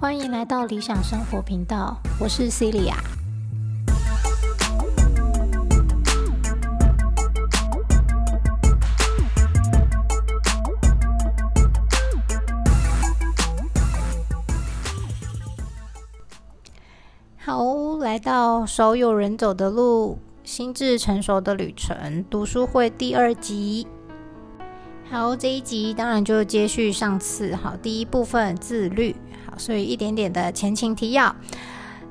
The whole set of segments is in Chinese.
欢迎来到理想生活频道，我是 Celia。好，来到少有人走的路，心智成熟的旅程读书会第二集。好，这一集当然就接续上次。好，第一部分自律。好，所以一点点的前情提要。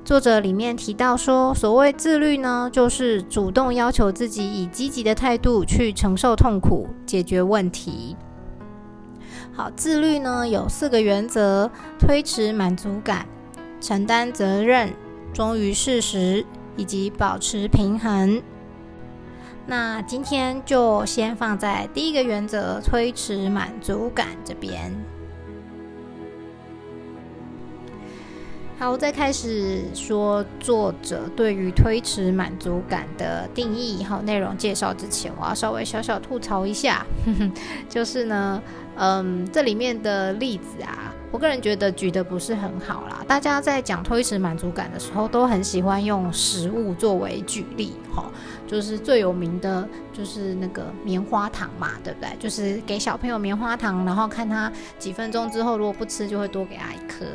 作者里面提到说，所谓自律呢，就是主动要求自己以积极的态度去承受痛苦，解决问题。好，自律呢有四个原则：推迟满足感、承担责任。忠于事实以及保持平衡。那今天就先放在第一个原则——推迟满足感这边。好，在开始说作者对于推迟满足感的定义和内容介绍之前，我要稍微小小吐槽一下，就是呢，嗯，这里面的例子啊。我个人觉得举的不是很好啦。大家在讲推迟满足感的时候，都很喜欢用食物作为举例，哈，就是最有名的就是那个棉花糖嘛，对不对？就是给小朋友棉花糖，然后看他几分钟之后，如果不吃，就会多给他一颗。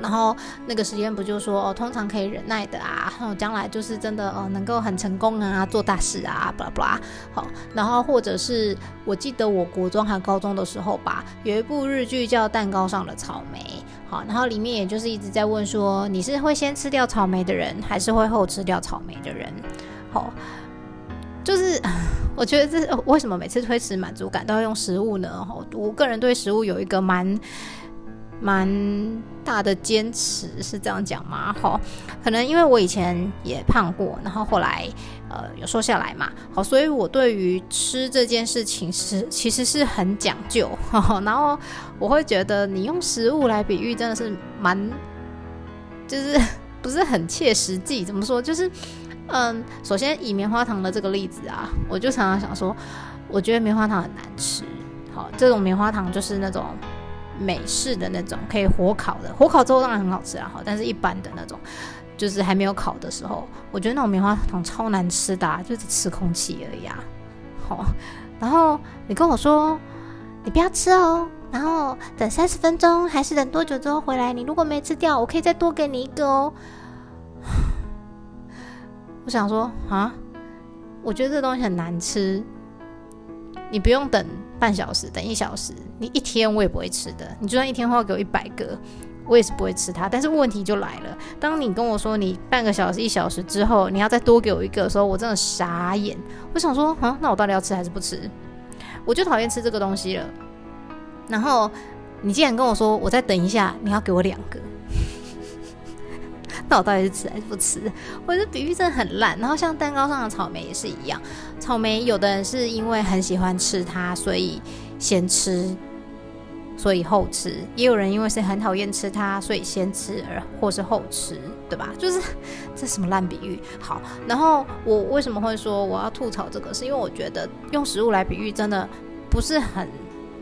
然后那个实验不就说哦，通常可以忍耐的啊，然后将来就是真的哦，能够很成功啊，做大事啊，巴拉巴拉。好，然后或者是我记得我国中还高中的时候吧，有一部日剧叫《蛋糕上的草莓》。好，然后里面也就是一直在问说，你是会先吃掉草莓的人，还是会后吃掉草莓的人？好，就是 我觉得这为什么每次推迟满足感都要用食物呢？我个人对食物有一个蛮。蛮大的坚持是这样讲吗？好，可能因为我以前也胖过，然后后来呃有瘦下来嘛，好，所以我对于吃这件事情是其实是很讲究，然后我会觉得你用食物来比喻真的是蛮，就是 不是很切实际。怎么说？就是嗯，首先以棉花糖的这个例子啊，我就常常想说，我觉得棉花糖很难吃。好，这种棉花糖就是那种。美式的那种可以火烤的，火烤之后当然很好吃啊，好，但是一般的那种，就是还没有烤的时候，我觉得那种棉花糖超难吃的，就是吃空气而已啊。好，然后你跟我说你不要吃哦，然后等三十分钟还是等多久之后回来，你如果没吃掉，我可以再多给你一个哦。我想说啊，我觉得这东西很难吃，你不用等。半小时等一小时，你一天我也不会吃的。你就算一天花给我一百个，我也是不会吃它。但是问题就来了，当你跟我说你半个小时、一小时之后你要再多给我一个的时候，我真的傻眼。我想说，啊，那我到底要吃还是不吃？我就讨厌吃这个东西了。然后你竟然跟我说我再等一下，你要给我两个。那我到底是吃还是不吃？我的比喻真的很烂。然后像蛋糕上的草莓也是一样，草莓有的人是因为很喜欢吃它，所以先吃，所以后吃；也有人因为是很讨厌吃它，所以先吃而或是后吃，对吧？就是 这什么烂比喻？好，然后我为什么会说我要吐槽这个？是因为我觉得用食物来比喻真的不是很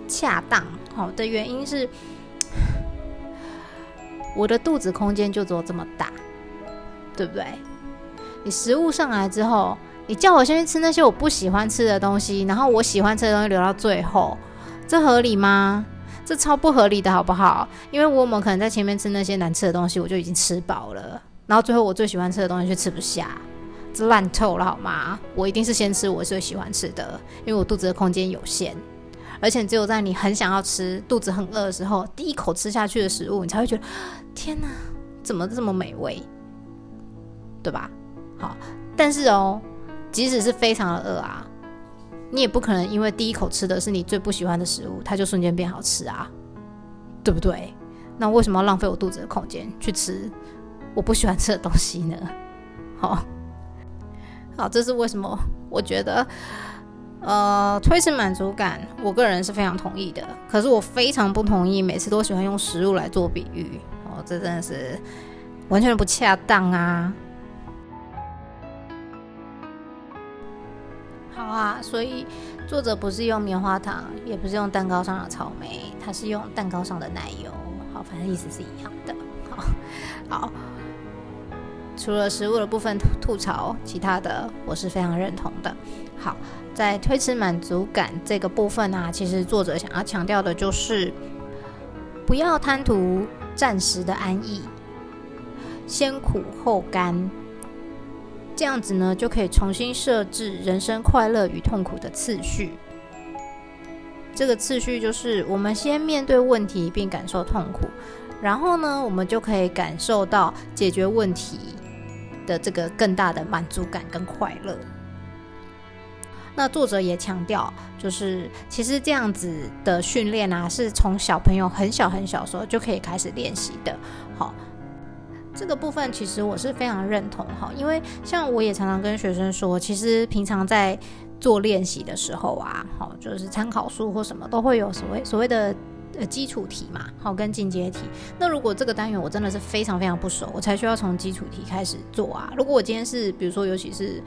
恰当。好的原因是。我的肚子空间就只有这么大，对不对？你食物上来之后，你叫我先去吃那些我不喜欢吃的东西，然后我喜欢吃的东西留到最后，这合理吗？这超不合理的，好不好？因为我们可能在前面吃那些难吃的东西，我就已经吃饱了，然后最后我最喜欢吃的东西却吃不下，这烂透了，好吗？我一定是先吃我最喜欢吃的，因为我肚子的空间有限。而且只有在你很想要吃、肚子很饿的时候，第一口吃下去的食物，你才会觉得天哪，怎么这么美味，对吧？好，但是哦，即使是非常的饿啊，你也不可能因为第一口吃的是你最不喜欢的食物，它就瞬间变好吃啊，对不对？那为什么要浪费我肚子的空间去吃我不喜欢吃的东西呢？好，好，这是为什么？我觉得。呃，推迟满足感，我个人是非常同意的。可是我非常不同意，每次都喜欢用食物来做比喻，哦，这真的是完全不恰当啊！好啊，所以作者不是用棉花糖，也不是用蛋糕上的草莓，他是用蛋糕上的奶油。好，反正意思是一样的。好，好。除了食物的部分吐槽，其他的我是非常认同的。好，在推迟满足感这个部分啊，其实作者想要强调的就是，不要贪图暂时的安逸，先苦后甘，这样子呢就可以重新设置人生快乐与痛苦的次序。这个次序就是，我们先面对问题并感受痛苦，然后呢，我们就可以感受到解决问题。的这个更大的满足感跟快乐。那作者也强调，就是其实这样子的训练啊，是从小朋友很小很小时候就可以开始练习的。好，这个部分其实我是非常认同哈，因为像我也常常跟学生说，其实平常在做练习的时候啊，好，就是参考书或什么都会有所谓所谓的。呃，基础题嘛，好，跟进阶题。那如果这个单元我真的是非常非常不熟，我才需要从基础题开始做啊。如果我今天是，比如说，尤其是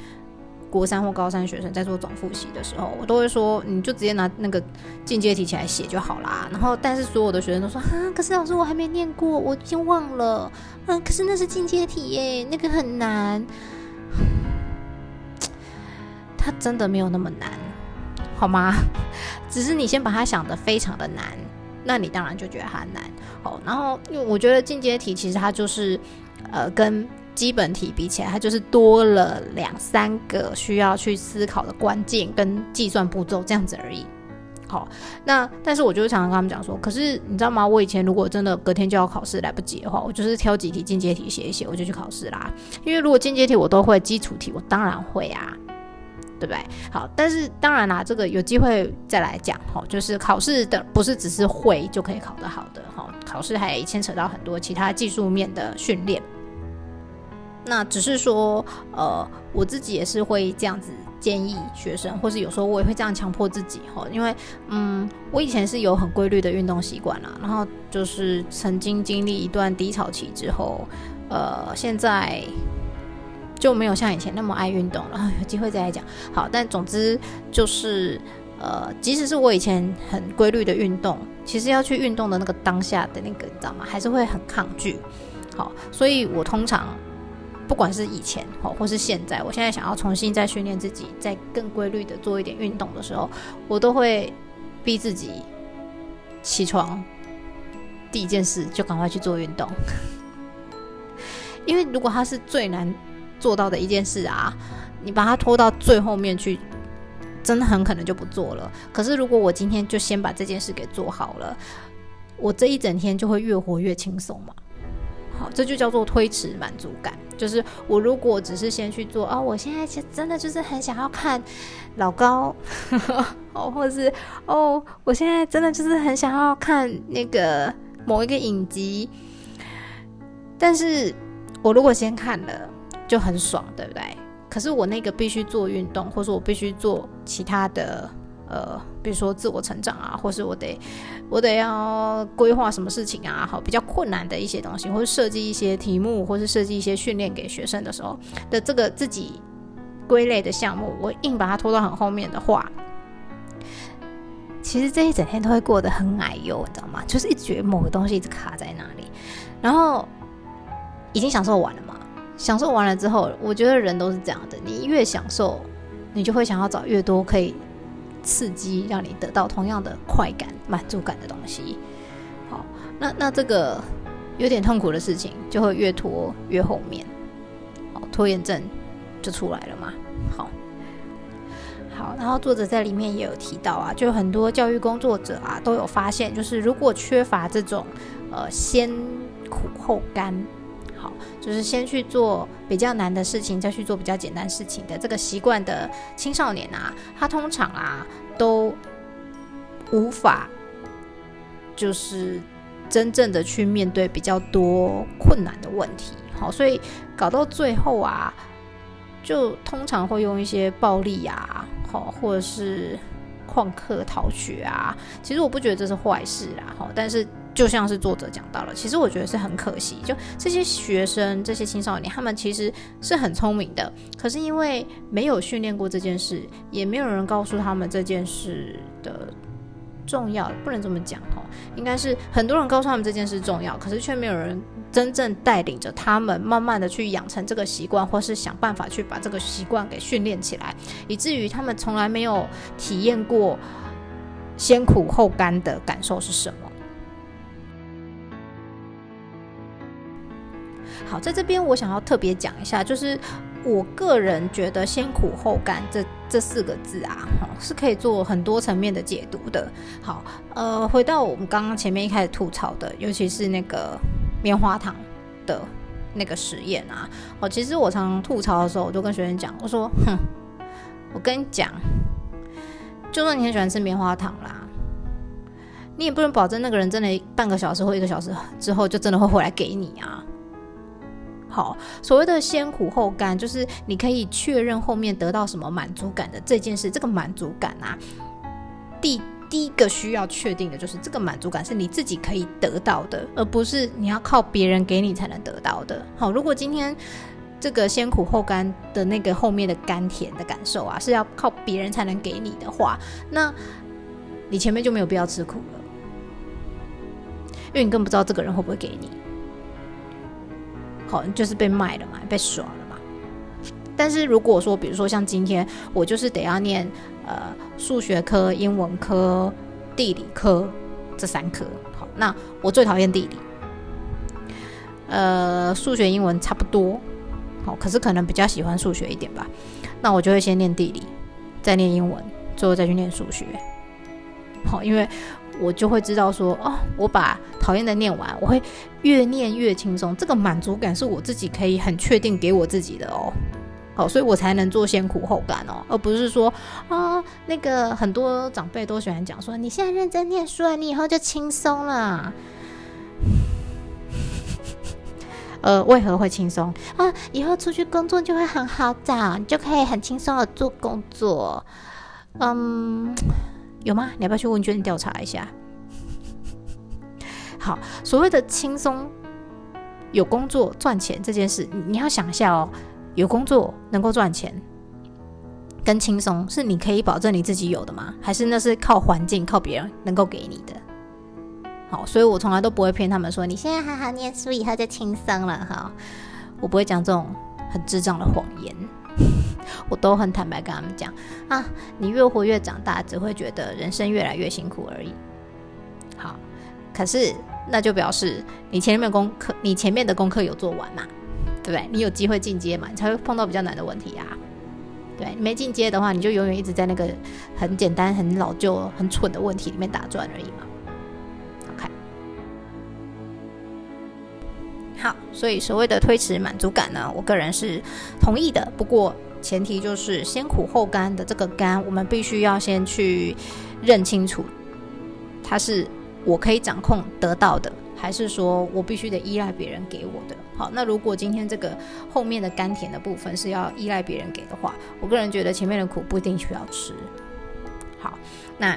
国三或高三学生在做总复习的时候，我都会说，你就直接拿那个进阶题起来写就好啦。然后，但是所有的学生都说，啊，可是老师我还没念过，我已经忘了。嗯，可是那是进阶题耶，那个很难。它真的没有那么难，好吗？只是你先把它想的非常的难。那你当然就觉得它难哦。然后，因为我觉得进阶题其实它就是，呃，跟基本题比起来，它就是多了两三个需要去思考的关键跟计算步骤这样子而已。好，那但是我就常常跟他们讲说，可是你知道吗？我以前如果真的隔天就要考试来不及的话，我就是挑几题进阶题写一写，我就去考试啦。因为如果进阶题我都会，基础题我当然会啊。对不对？好，但是当然啦，这个有机会再来讲哈。就是考试的不是只是会就可以考得好的哈，考试还牵扯到很多其他技术面的训练。那只是说，呃，我自己也是会这样子建议学生，或是有时候我也会这样强迫自己哈。因为，嗯，我以前是有很规律的运动习惯啦，然后就是曾经经历一段低潮期之后，呃，现在。就没有像以前那么爱运动了，有机会再来讲。好，但总之就是，呃，即使是我以前很规律的运动，其实要去运动的那个当下的那个，你知道吗？还是会很抗拒。好，所以我通常不管是以前好，或是现在，我现在想要重新再训练自己，再更规律的做一点运动的时候，我都会逼自己起床，第一件事就赶快去做运动，因为如果它是最难。做到的一件事啊，你把它拖到最后面去，真的很可能就不做了。可是如果我今天就先把这件事给做好了，我这一整天就会越活越轻松嘛。好，这就叫做推迟满足感。就是我如果只是先去做啊，我现在其实真的就是很想要看老高，哦，或者是哦，我现在真的就是很想要看那个某一个影集，但是我如果先看了。就很爽，对不对？可是我那个必须做运动，或者我必须做其他的，呃，比如说自我成长啊，或是我得我得要规划什么事情啊，好，比较困难的一些东西，或者设计一些题目，或是设计一些训练给学生的时候的这个自己归类的项目，我硬把它拖到很后面的话，其实这一整天都会过得很矮哟，你知道吗？就是一觉某个东西一直卡在那里，然后已经享受完了嘛。享受完了之后，我觉得人都是这样的。你越享受，你就会想要找越多可以刺激，让你得到同样的快感、满足感的东西。好，那那这个有点痛苦的事情，就会越拖越后面。好，拖延症就出来了嘛。好，好，然后作者在里面也有提到啊，就很多教育工作者啊都有发现，就是如果缺乏这种呃先苦后甘。就是先去做比较难的事情，再去做比较简单事情的这个习惯的青少年啊，他通常啊都无法就是真正的去面对比较多困难的问题。好，所以搞到最后啊，就通常会用一些暴力啊，好，或者是旷课逃学啊。其实我不觉得这是坏事啦，好，但是就像是作者讲到了，其实我觉得是很可惜，就这些学生、这些青少年，他们其实是很聪明的，可是因为没有训练过这件事，也没有人告诉他们这件事的重要，不能这么讲哦，应该是很多人告诉他们这件事重要，可是却没有人真正带领着他们，慢慢的去养成这个习惯，或是想办法去把这个习惯给训练起来，以至于他们从来没有体验过先苦后甘的感受是什么。好，在这边我想要特别讲一下，就是我个人觉得“先苦后甘”这这四个字啊，是可以做很多层面的解读的。好，呃，回到我们刚刚前面一开始吐槽的，尤其是那个棉花糖的那个实验啊，哦，其实我常吐槽的时候，我就跟学生讲，我说，哼，我跟你讲，就算你很喜欢吃棉花糖啦，你也不能保证那个人真的半个小时或一个小时之后就真的会回来给你啊。好，所谓的先苦后甘，就是你可以确认后面得到什么满足感的这件事。这个满足感啊，第第一个需要确定的就是这个满足感是你自己可以得到的，而不是你要靠别人给你才能得到的。好，如果今天这个先苦后甘的那个后面的甘甜的感受啊，是要靠别人才能给你的话，那你前面就没有必要吃苦了，因为你更不知道这个人会不会给你。就是被卖了嘛，被耍了嘛。但是如果说，比如说像今天，我就是得要念呃数学科、英文科、地理科这三科。好，那我最讨厌地理，呃，数学、英文差不多。好，可是可能比较喜欢数学一点吧。那我就会先念地理，再念英文，最后再去念数学。好，因为。我就会知道说，哦，我把讨厌的念完，我会越念越轻松。这个满足感是我自己可以很确定给我自己的哦。好，所以我才能做先苦后甘哦，而不是说啊，那个很多长辈都喜欢讲说，你现在认真念书啊，你以后就轻松了。呃，为何会轻松啊？以后出去工作就会很好找，你就可以很轻松的做工作。嗯。有吗？你要不要去问卷调查一下？好，所谓的轻松有工作赚钱这件事，你要想一下哦。有工作能够赚钱，跟轻松是你可以保证你自己有的吗？还是那是靠环境、靠别人能够给你的？好，所以我从来都不会骗他们说你现在好好念书，以后就轻松了哈。我不会讲这种很智障的谎言。我都很坦白跟他们讲啊，你越活越长大，只会觉得人生越来越辛苦而已。好，可是那就表示你前面功课，你前面的功课有做完嘛？对不对？你有机会进阶嘛？你才会碰到比较难的问题啊。对，没进阶的话，你就永远一直在那个很简单、很老旧、很蠢的问题里面打转而已嘛。所以所谓的推迟满足感呢，我个人是同意的。不过。前提就是先苦后甘的这个甘，我们必须要先去认清楚，它是我可以掌控得到的，还是说我必须得依赖别人给我的？好，那如果今天这个后面的甘甜的部分是要依赖别人给的话，我个人觉得前面的苦不一定需要吃。好，那。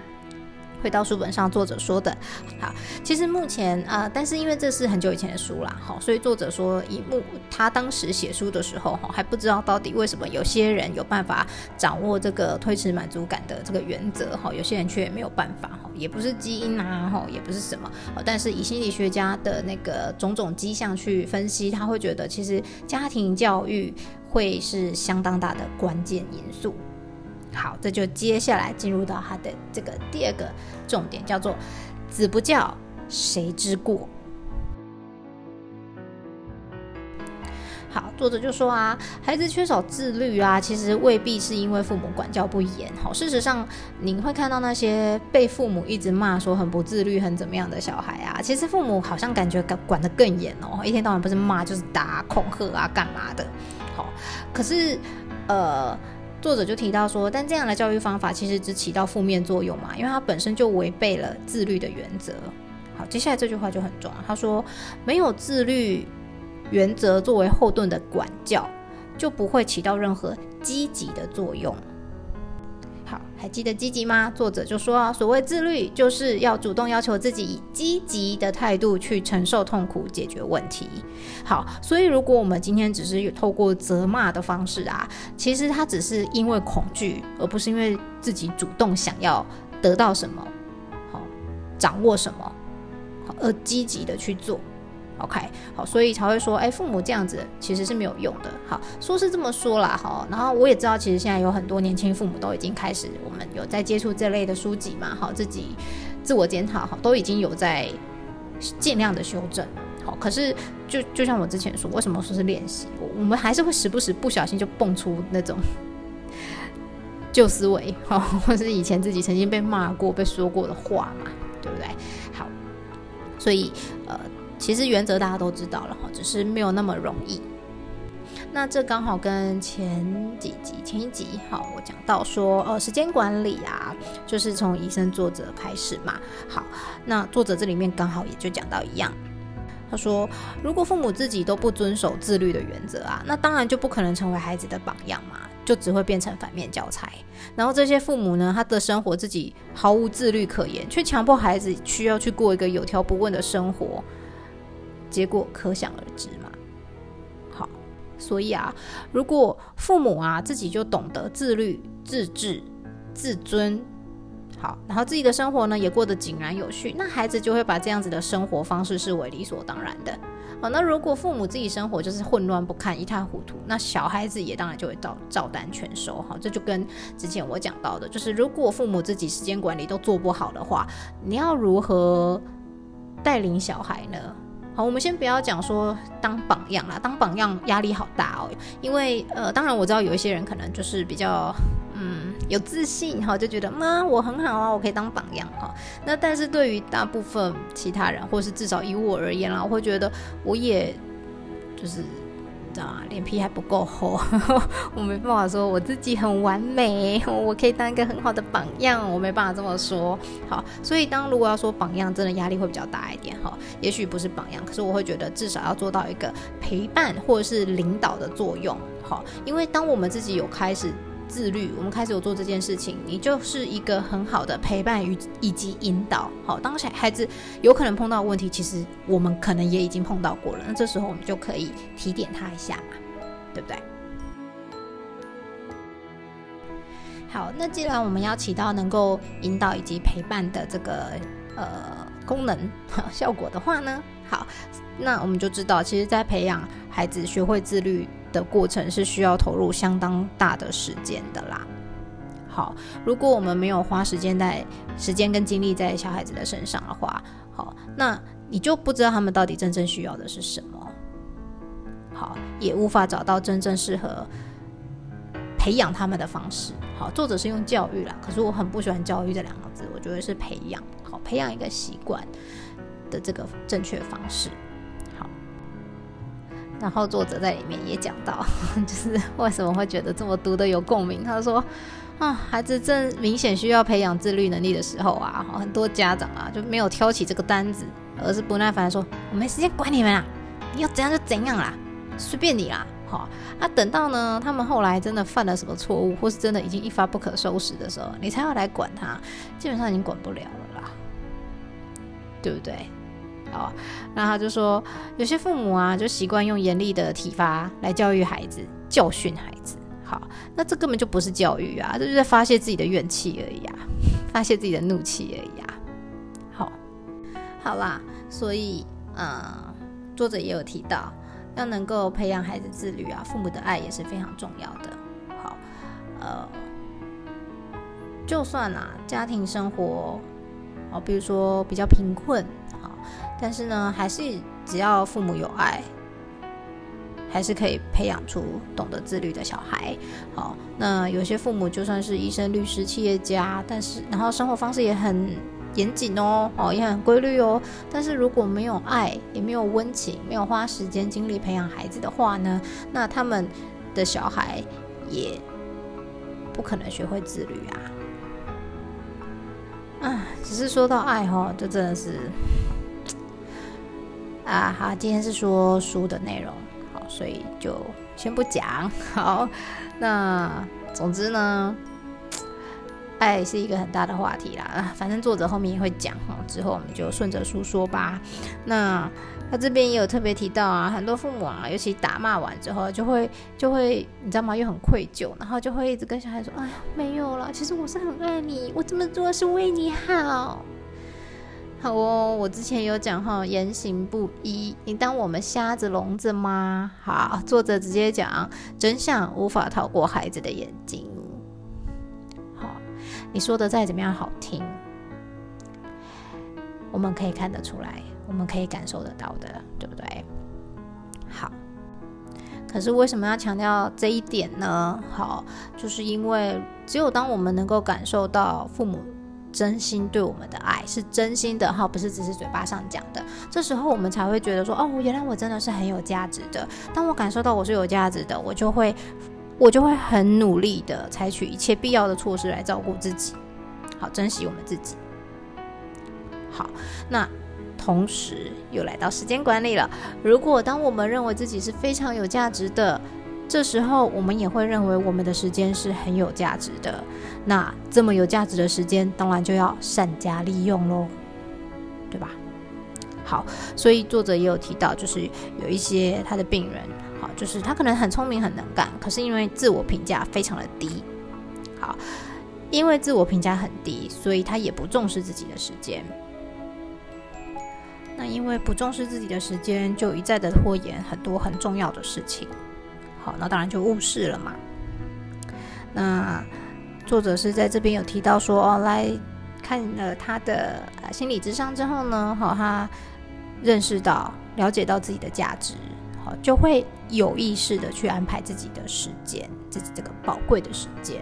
回到书本上，作者说的，好，其实目前啊，但是因为这是很久以前的书啦，好，所以作者说以目他当时写书的时候，哈，还不知道到底为什么有些人有办法掌握这个推迟满足感的这个原则，哈，有些人却没有办法，哈，也不是基因啊，哈，也不是什么，但是以心理学家的那个种种迹象去分析，他会觉得其实家庭教育会是相当大的关键因素。好，这就接下来进入到他的这个第二个重点，叫做“子不教，谁之过”。好，作者就说啊，孩子缺少自律啊，其实未必是因为父母管教不严。好，事实上，你会看到那些被父母一直骂说很不自律、很怎么样的小孩啊，其实父母好像感觉管管得更严哦，一天到晚不是骂就是打、恐吓啊，干嘛的？好，可是呃。作者就提到说，但这样的教育方法其实只起到负面作用嘛，因为它本身就违背了自律的原则。好，接下来这句话就很重要。他说，没有自律原则作为后盾的管教，就不会起到任何积极的作用。好，还记得积极吗？作者就说，所谓自律，就是要主动要求自己以积极的态度去承受痛苦，解决问题。好，所以如果我们今天只是有透过责骂的方式啊，其实他只是因为恐惧，而不是因为自己主动想要得到什么，好，掌握什么，好，而积极的去做。OK，好，所以才会说，哎，父母这样子其实是没有用的。好，说是这么说啦，哈，然后我也知道，其实现在有很多年轻父母都已经开始，我们有在接触这类的书籍嘛，好，自己自我检讨，哈，都已经有在尽量的修正。好，可是就就像我之前说，为什么说是练习？我我们还是会时不时不小心就蹦出那种 旧思维，好，或是以前自己曾经被骂过、被说过的话嘛，对不对？好，所以呃。其实原则大家都知道了哈，只是没有那么容易。那这刚好跟前几集、前一集哈，我讲到说，呃，时间管理啊，就是从医生作者开始嘛。好，那作者这里面刚好也就讲到一样，他说，如果父母自己都不遵守自律的原则啊，那当然就不可能成为孩子的榜样嘛，就只会变成反面教材。然后这些父母呢，他的生活自己毫无自律可言，却强迫孩子需要去过一个有条不紊的生活。结果可想而知嘛。好，所以啊，如果父母啊自己就懂得自律、自治、自尊，好，然后自己的生活呢也过得井然有序，那孩子就会把这样子的生活方式视为理所当然的。好，那如果父母自己生活就是混乱不堪、一塌糊涂，那小孩子也当然就会照照单全收。好，这就跟之前我讲到的，就是如果父母自己时间管理都做不好的话，你要如何带领小孩呢？好，我们先不要讲说当榜样啦，当榜样压力好大哦。因为呃，当然我知道有一些人可能就是比较嗯有自信哈，就觉得妈我很好啊，我可以当榜样哈。那但是对于大部分其他人，或是至少以我而言啦，我会觉得我也就是。啊，脸皮还不够厚，我没办法说我自己很完美，我可以当一个很好的榜样，我没办法这么说。好，所以当如果要说榜样，真的压力会比较大一点哈。也许不是榜样，可是我会觉得至少要做到一个陪伴或者是领导的作用。好，因为当我们自己有开始。自律，我们开始有做这件事情，你就是一个很好的陪伴与以及引导。好，当小孩子有可能碰到问题，其实我们可能也已经碰到过了，那这时候我们就可以提点他一下嘛，对不对？好，那既然我们要起到能够引导以及陪伴的这个呃功能 效果的话呢，好，那我们就知道，其实，在培养孩子学会自律。的过程是需要投入相当大的时间的啦。好，如果我们没有花时间在时间跟精力在小孩子的身上的话，好，那你就不知道他们到底真正需要的是什么。好，也无法找到真正适合培养他们的方式。好，作者是用教育啦，可是我很不喜欢教育这两个字，我觉得是培养。好，培养一个习惯的这个正确方式。然后作者在里面也讲到，就是为什么会觉得这么读的有共鸣。他说：“啊，孩子正明显需要培养自律能力的时候啊，很多家长啊就没有挑起这个单子，而是不耐烦说：我没时间管你们啦，你要怎样就怎样啦，随便你啦。好，啊，等到呢他们后来真的犯了什么错误，或是真的已经一发不可收拾的时候，你才要来管他，基本上已经管不了了啦，对不对？”哦，那他就说，有些父母啊，就习惯用严厉的体罚来教育孩子、教训孩子。好，那这根本就不是教育啊，这就在发泄自己的怨气而已啊，发泄自己的怒气而已啊。好，好啦，所以，呃，作者也有提到，要能够培养孩子自律啊，父母的爱也是非常重要的。好，呃，就算啊，家庭生活，哦，比如说比较贫困。但是呢，还是只要父母有爱，还是可以培养出懂得自律的小孩。好，那有些父母就算是医生、律师、企业家，但是然后生活方式也很严谨哦，哦也很规律哦。但是如果没有爱，也没有温情，没有花时间精力培养孩子的话呢，那他们的小孩也不可能学会自律啊。啊，只是说到爱哈，就真的是。啊，好，今天是说书的内容，好，所以就先不讲。好，那总之呢，爱 是一个很大的话题啦，反正作者后面也会讲哈，之后我们就顺着书说吧。那他这边也有特别提到啊，很多父母啊，尤其打骂完之后，就会就会你知道吗？又很愧疚，然后就会一直跟小孩说：“哎呀，没有了，其实我是很爱你，我这么做是为你好。”好哦，我之前有讲哈，言行不一，你当我们瞎子聋子吗？好，作者直接讲，真相无法逃过孩子的眼睛。好，你说的再怎么样好听，我们可以看得出来，我们可以感受得到的，对不对？好，可是为什么要强调这一点呢？好，就是因为只有当我们能够感受到父母。真心对我们的爱是真心的哈，不是只是嘴巴上讲的。这时候我们才会觉得说，哦，原来我真的是很有价值的。当我感受到我是有价值的，我就会，我就会很努力的采取一切必要的措施来照顾自己，好珍惜我们自己。好，那同时又来到时间管理了。如果当我们认为自己是非常有价值的，这时候，我们也会认为我们的时间是很有价值的。那这么有价值的时间，当然就要善加利用喽，对吧？好，所以作者也有提到，就是有一些他的病人，好，就是他可能很聪明、很能干，可是因为自我评价非常的低，好，因为自我评价很低，所以他也不重视自己的时间。那因为不重视自己的时间，就一再的拖延很多很重要的事情。那当然就误事了嘛。那作者是在这边有提到说，哦，来看了他的心理智商之后呢，好，他认识到、了解到自己的价值，好，就会有意识的去安排自己的时间，自己这个宝贵的时间。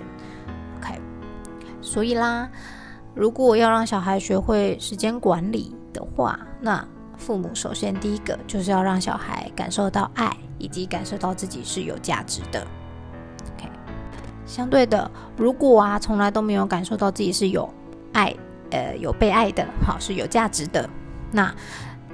OK，所以啦，如果要让小孩学会时间管理的话，那父母首先第一个就是要让小孩感受到爱。以及感受到自己是有价值的。OK，相对的，如果啊从来都没有感受到自己是有爱，呃，有被爱的，好是有价值的，那。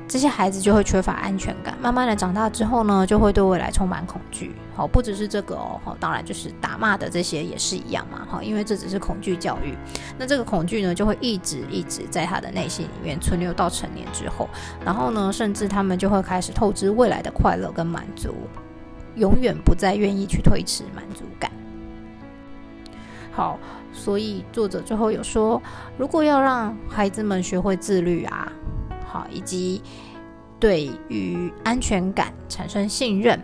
这些孩子就会缺乏安全感，慢慢的长大之后呢，就会对未来充满恐惧。好，不只是这个哦，好，当然就是打骂的这些也是一样嘛。好，因为这只是恐惧教育，那这个恐惧呢，就会一直一直在他的内心里面存留到成年之后，然后呢，甚至他们就会开始透支未来的快乐跟满足，永远不再愿意去推迟满足感。好，所以作者最后有说，如果要让孩子们学会自律啊。好，以及对于安全感产生信任，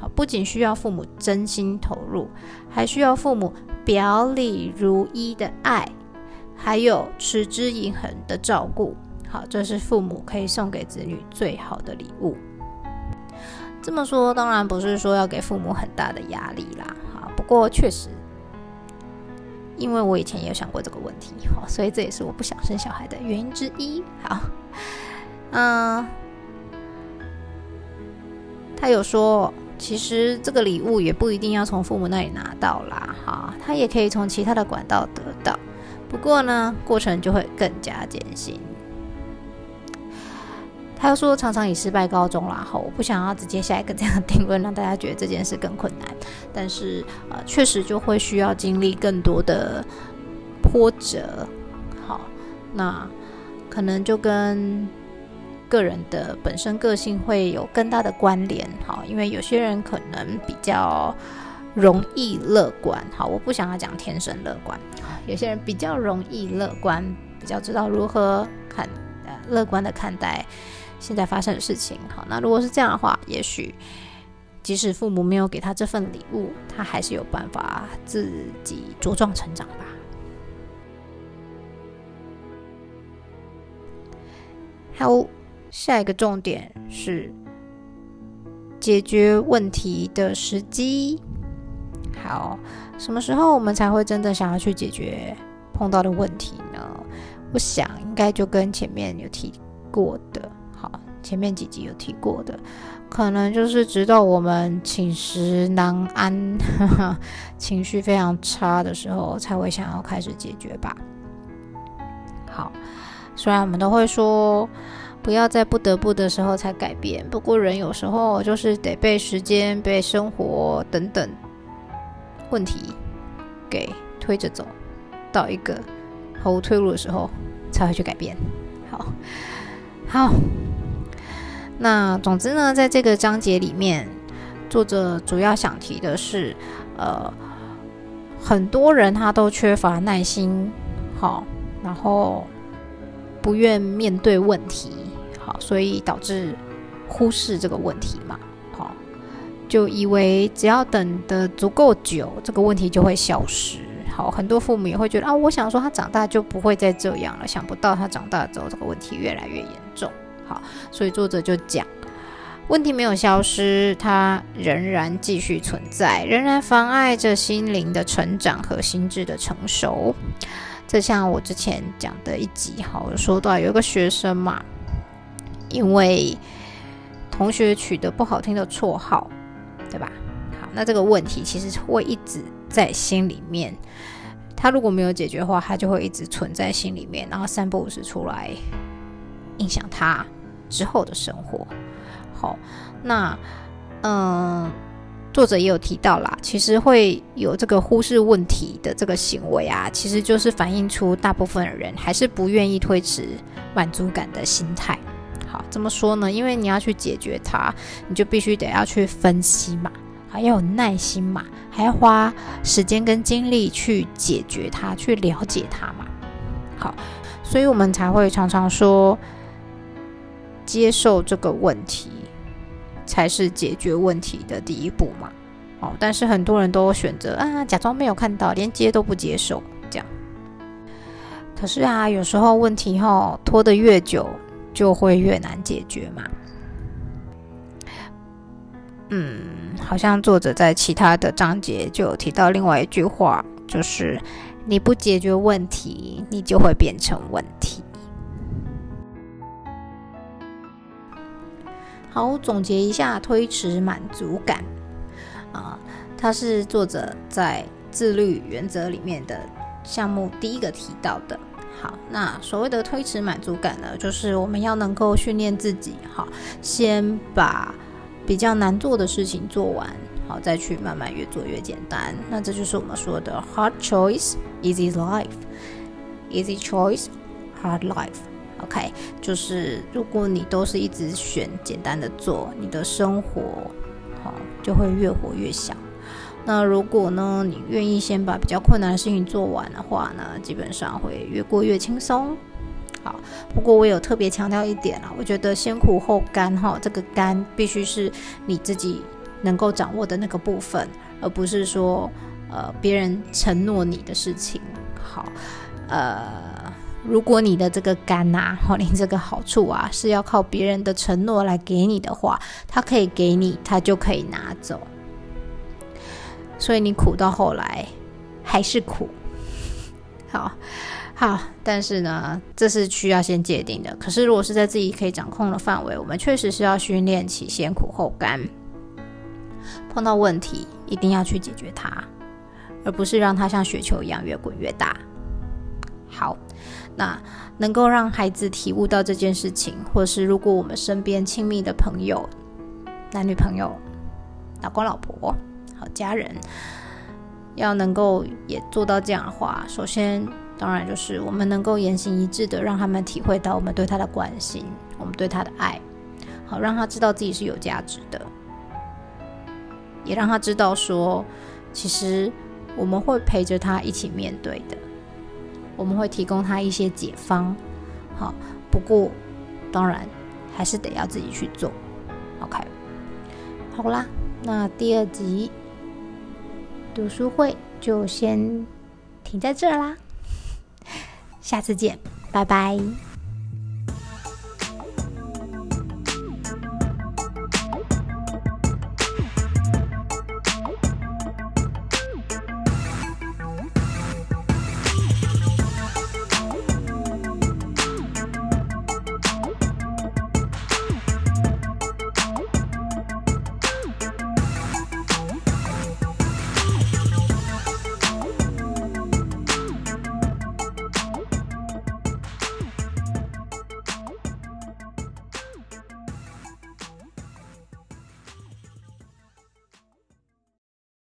好，不仅需要父母真心投入，还需要父母表里如一的爱，还有持之以恒的照顾。好，这是父母可以送给子女最好的礼物。这么说，当然不是说要给父母很大的压力啦。好，不过确实，因为我以前也有想过这个问题，好，所以这也是我不想生小孩的原因之一。好。嗯，他有说，其实这个礼物也不一定要从父母那里拿到啦，哈，他也可以从其他的管道得到。不过呢，过程就会更加艰辛。他又说，常常以失败告终啦，哈，我不想要直接下一个这样的定论，让大家觉得这件事更困难。但是，呃，确实就会需要经历更多的波折。好，那可能就跟。个人的本身个性会有更大的关联，好，因为有些人可能比较容易乐观，好，我不想要讲天生乐观，有些人比较容易乐观，比较知道如何看呃乐观的看待现在发生的事情，好，那如果是这样的话，也许即使父母没有给他这份礼物，他还是有办法自己茁壮成长吧。好。下一个重点是解决问题的时机。好，什么时候我们才会真的想要去解决碰到的问题呢？我想应该就跟前面有提过的，好，前面几集有提过的，可能就是直到我们寝食难安、情绪非常差的时候，才会想要开始解决吧。好，虽然我们都会说。不要在不得不的时候才改变。不过人有时候就是得被时间、被生活等等问题给推着走。到一个毫无退路的时候才会去改变。好，好，那总之呢，在这个章节里面，作者主要想提的是，呃，很多人他都缺乏耐心，好，然后不愿面对问题，好，所以导致忽视这个问题嘛。好就以为只要等的足够久，这个问题就会消失。好，很多父母也会觉得啊，我想说他长大就不会再这样了。想不到他长大之后，这个问题越来越严重。好，所以作者就讲，问题没有消失，它仍然继续存在，仍然妨碍着心灵的成长和心智的成熟。这像我之前讲的一集，好，说到有一个学生嘛，因为同学取得不好听的绰号。对吧？好，那这个问题其实会一直在心里面。他如果没有解决的话，他就会一直存在心里面，然后三不五时出来影响他之后的生活。好，那嗯，作者也有提到啦，其实会有这个忽视问题的这个行为啊，其实就是反映出大部分的人还是不愿意推迟满足感的心态。好，怎么说呢？因为你要去解决它，你就必须得要去分析嘛，还要有耐心嘛，还要花时间跟精力去解决它，去了解它嘛。好，所以我们才会常常说，接受这个问题才是解决问题的第一步嘛。哦，但是很多人都选择啊，假装没有看到，连接都不接受，这样。可是啊，有时候问题哈拖得越久。就会越难解决嘛。嗯，好像作者在其他的章节就有提到另外一句话，就是你不解决问题，你就会变成问题。好，总结一下推迟满足感啊，它是作者在自律原则里面的项目第一个提到的。好，那所谓的推迟满足感呢，就是我们要能够训练自己，好，先把比较难做的事情做完，好，再去慢慢越做越简单。那这就是我们说的 hard choice easy life，easy choice hard life。OK，就是如果你都是一直选简单的做，你的生活好就会越活越小。那如果呢，你愿意先把比较困难的事情做完的话呢，基本上会越过越轻松。好，不过我有特别强调一点啊，我觉得先苦后甘哈，这个甘必须是你自己能够掌握的那个部分，而不是说呃别人承诺你的事情。好，呃，如果你的这个甘呐，哈，你这个好处啊是要靠别人的承诺来给你的话，他可以给你，他就可以拿走。所以你苦到后来还是苦，好好，但是呢，这是需要先界定的。可是如果是在自己可以掌控的范围，我们确实是要训练起先苦后甘。碰到问题一定要去解决它，而不是让它像雪球一样越滚越大。好，那能够让孩子体悟到这件事情，或是如果我们身边亲密的朋友、男女朋友、老公老婆。家人要能够也做到这样的话，首先当然就是我们能够言行一致的让他们体会到我们对他的关心，我们对他的爱，好让他知道自己是有价值的，也让他知道说，其实我们会陪着他一起面对的，我们会提供他一些解方。好，不过当然还是得要自己去做。OK，好啦，那第二集。读书会就先停在这啦，下次见，拜拜。